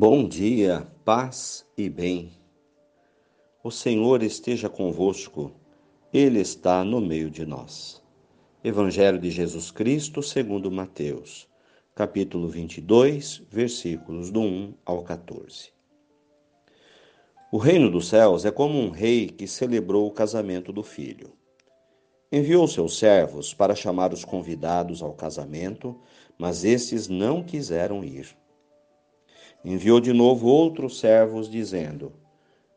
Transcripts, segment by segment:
Bom dia, paz e bem. O Senhor esteja convosco, Ele está no meio de nós. Evangelho de Jesus Cristo, segundo Mateus, capítulo 22, versículos do 1 ao 14. O reino dos céus é como um rei que celebrou o casamento do filho. Enviou seus servos para chamar os convidados ao casamento, mas estes não quiseram ir. Enviou de novo outros servos, dizendo: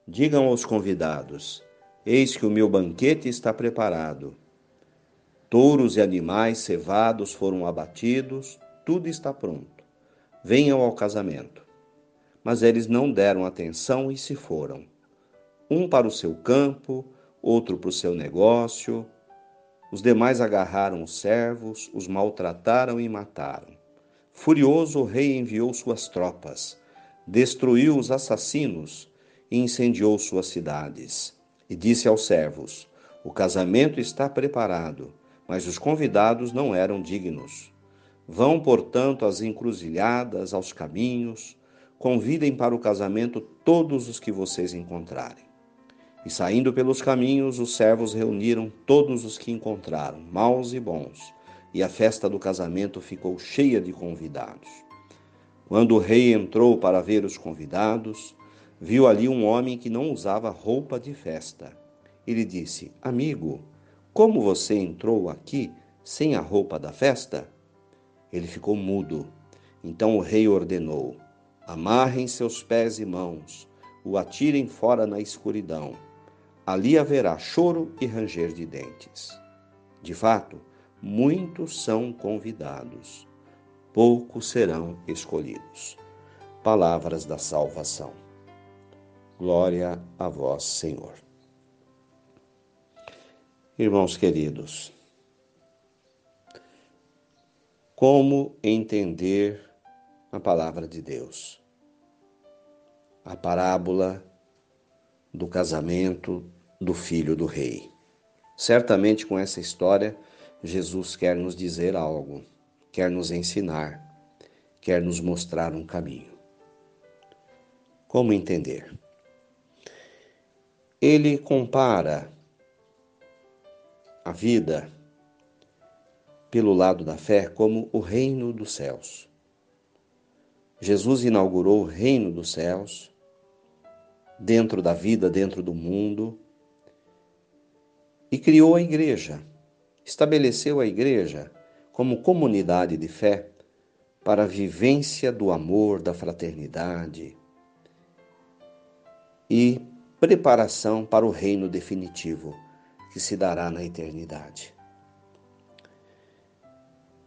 Digam aos convidados: Eis que o meu banquete está preparado. Touros e animais cevados foram abatidos, tudo está pronto. Venham ao casamento. Mas eles não deram atenção e se foram. Um para o seu campo, outro para o seu negócio. Os demais agarraram os servos, os maltrataram e mataram. Furioso, o rei enviou suas tropas, destruiu os assassinos e incendiou suas cidades. E disse aos servos: O casamento está preparado, mas os convidados não eram dignos. Vão, portanto, às encruzilhadas, aos caminhos, convidem para o casamento todos os que vocês encontrarem. E saindo pelos caminhos, os servos reuniram todos os que encontraram, maus e bons e a festa do casamento ficou cheia de convidados. Quando o rei entrou para ver os convidados, viu ali um homem que não usava roupa de festa. Ele disse: Amigo, como você entrou aqui sem a roupa da festa? Ele ficou mudo. Então o rei ordenou: Amarrem seus pés e mãos, o atirem fora na escuridão. Ali haverá choro e ranger de dentes. De fato, muitos são convidados, poucos serão escolhidos. Palavras da salvação. Glória a vós, Senhor. Irmãos queridos, como entender a palavra de Deus? A parábola do casamento do filho do rei. Certamente com essa história Jesus quer nos dizer algo, quer nos ensinar, quer nos mostrar um caminho. Como entender? Ele compara a vida pelo lado da fé como o reino dos céus. Jesus inaugurou o reino dos céus dentro da vida, dentro do mundo, e criou a igreja estabeleceu a Igreja como comunidade de fé para a vivência do amor, da fraternidade e preparação para o reino definitivo que se dará na eternidade.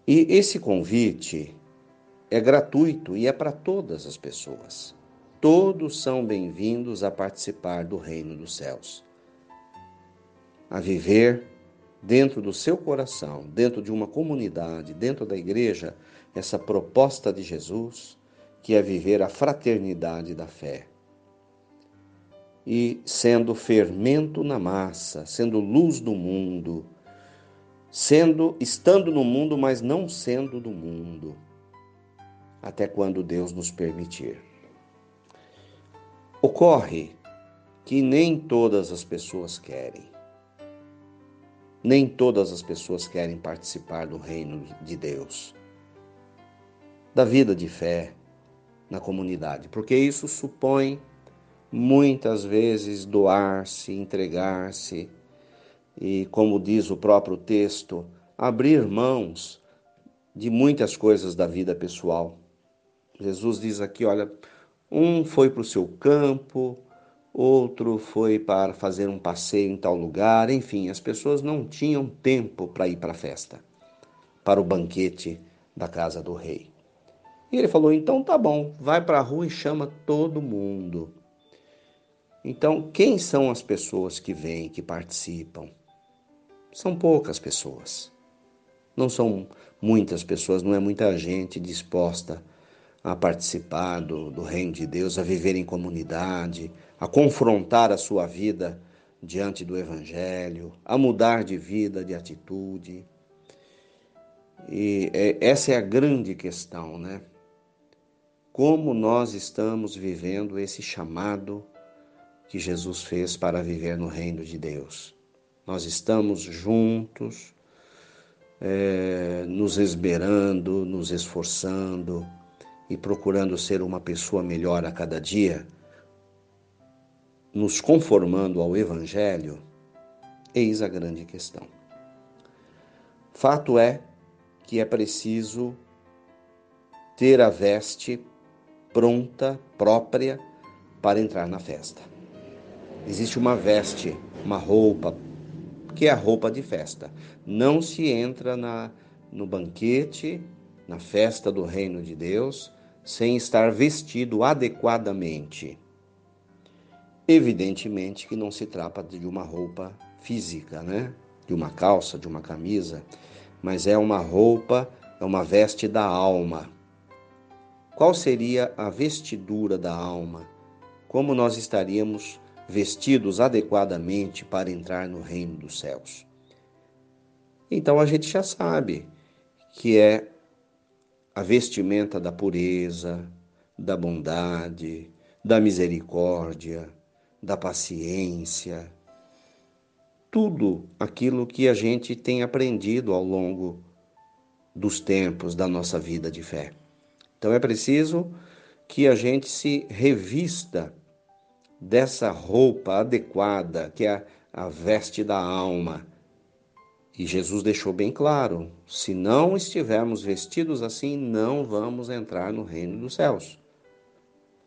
E esse convite é gratuito e é para todas as pessoas. Todos são bem-vindos a participar do reino dos céus, a viver dentro do seu coração, dentro de uma comunidade, dentro da igreja, essa proposta de Jesus, que é viver a fraternidade da fé. E sendo fermento na massa, sendo luz do mundo, sendo estando no mundo, mas não sendo do mundo, até quando Deus nos permitir. Ocorre que nem todas as pessoas querem. Nem todas as pessoas querem participar do reino de Deus, da vida de fé na comunidade, porque isso supõe muitas vezes doar-se, entregar-se e, como diz o próprio texto, abrir mãos de muitas coisas da vida pessoal. Jesus diz aqui: olha, um foi para o seu campo, outro foi para fazer um passeio em tal lugar, enfim, as pessoas não tinham tempo para ir para a festa, para o banquete da casa do rei. E ele falou: então tá bom, vai para a rua e chama todo mundo. Então, quem são as pessoas que vêm, que participam? São poucas pessoas. Não são muitas pessoas, não é muita gente disposta a participar do, do reino de Deus, a viver em comunidade, a confrontar a sua vida diante do Evangelho, a mudar de vida, de atitude. E é, essa é a grande questão, né? como nós estamos vivendo esse chamado que Jesus fez para viver no reino de Deus. Nós estamos juntos, é, nos esmerando, nos esforçando e procurando ser uma pessoa melhor a cada dia, nos conformando ao Evangelho, eis a grande questão. Fato é que é preciso ter a veste pronta, própria, para entrar na festa. Existe uma veste, uma roupa, que é a roupa de festa. Não se entra na, no banquete, na festa do reino de Deus, sem estar vestido adequadamente. Evidentemente que não se trata de uma roupa física, né? De uma calça, de uma camisa, mas é uma roupa, é uma veste da alma. Qual seria a vestidura da alma? Como nós estaríamos vestidos adequadamente para entrar no reino dos céus? Então a gente já sabe que é a vestimenta da pureza, da bondade, da misericórdia, da paciência, tudo aquilo que a gente tem aprendido ao longo dos tempos da nossa vida de fé. Então é preciso que a gente se revista dessa roupa adequada, que é a veste da alma, e Jesus deixou bem claro: se não estivermos vestidos assim, não vamos entrar no reino dos céus.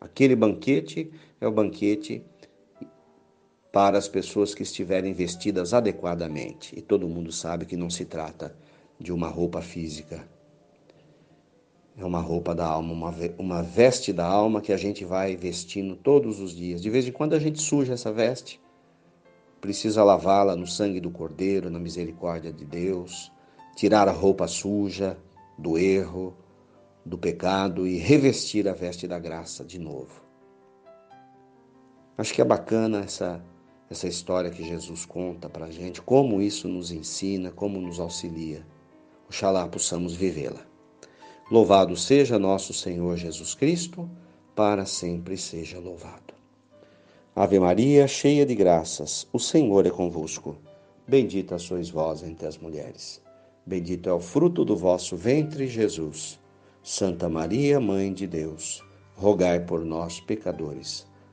Aquele banquete é o banquete para as pessoas que estiverem vestidas adequadamente. E todo mundo sabe que não se trata de uma roupa física. É uma roupa da alma, uma, uma veste da alma que a gente vai vestindo todos os dias. De vez em quando a gente suja essa veste precisa lavá-la no sangue do Cordeiro, na misericórdia de Deus, tirar a roupa suja do erro, do pecado e revestir a veste da graça de novo. Acho que é bacana essa, essa história que Jesus conta para a gente, como isso nos ensina, como nos auxilia. Oxalá possamos vivê-la. Louvado seja nosso Senhor Jesus Cristo, para sempre seja louvado. Ave Maria, cheia de graças, o Senhor é convosco. Bendita sois vós entre as mulheres. Bendito é o fruto do vosso ventre, Jesus. Santa Maria, Mãe de Deus, rogai por nós, pecadores,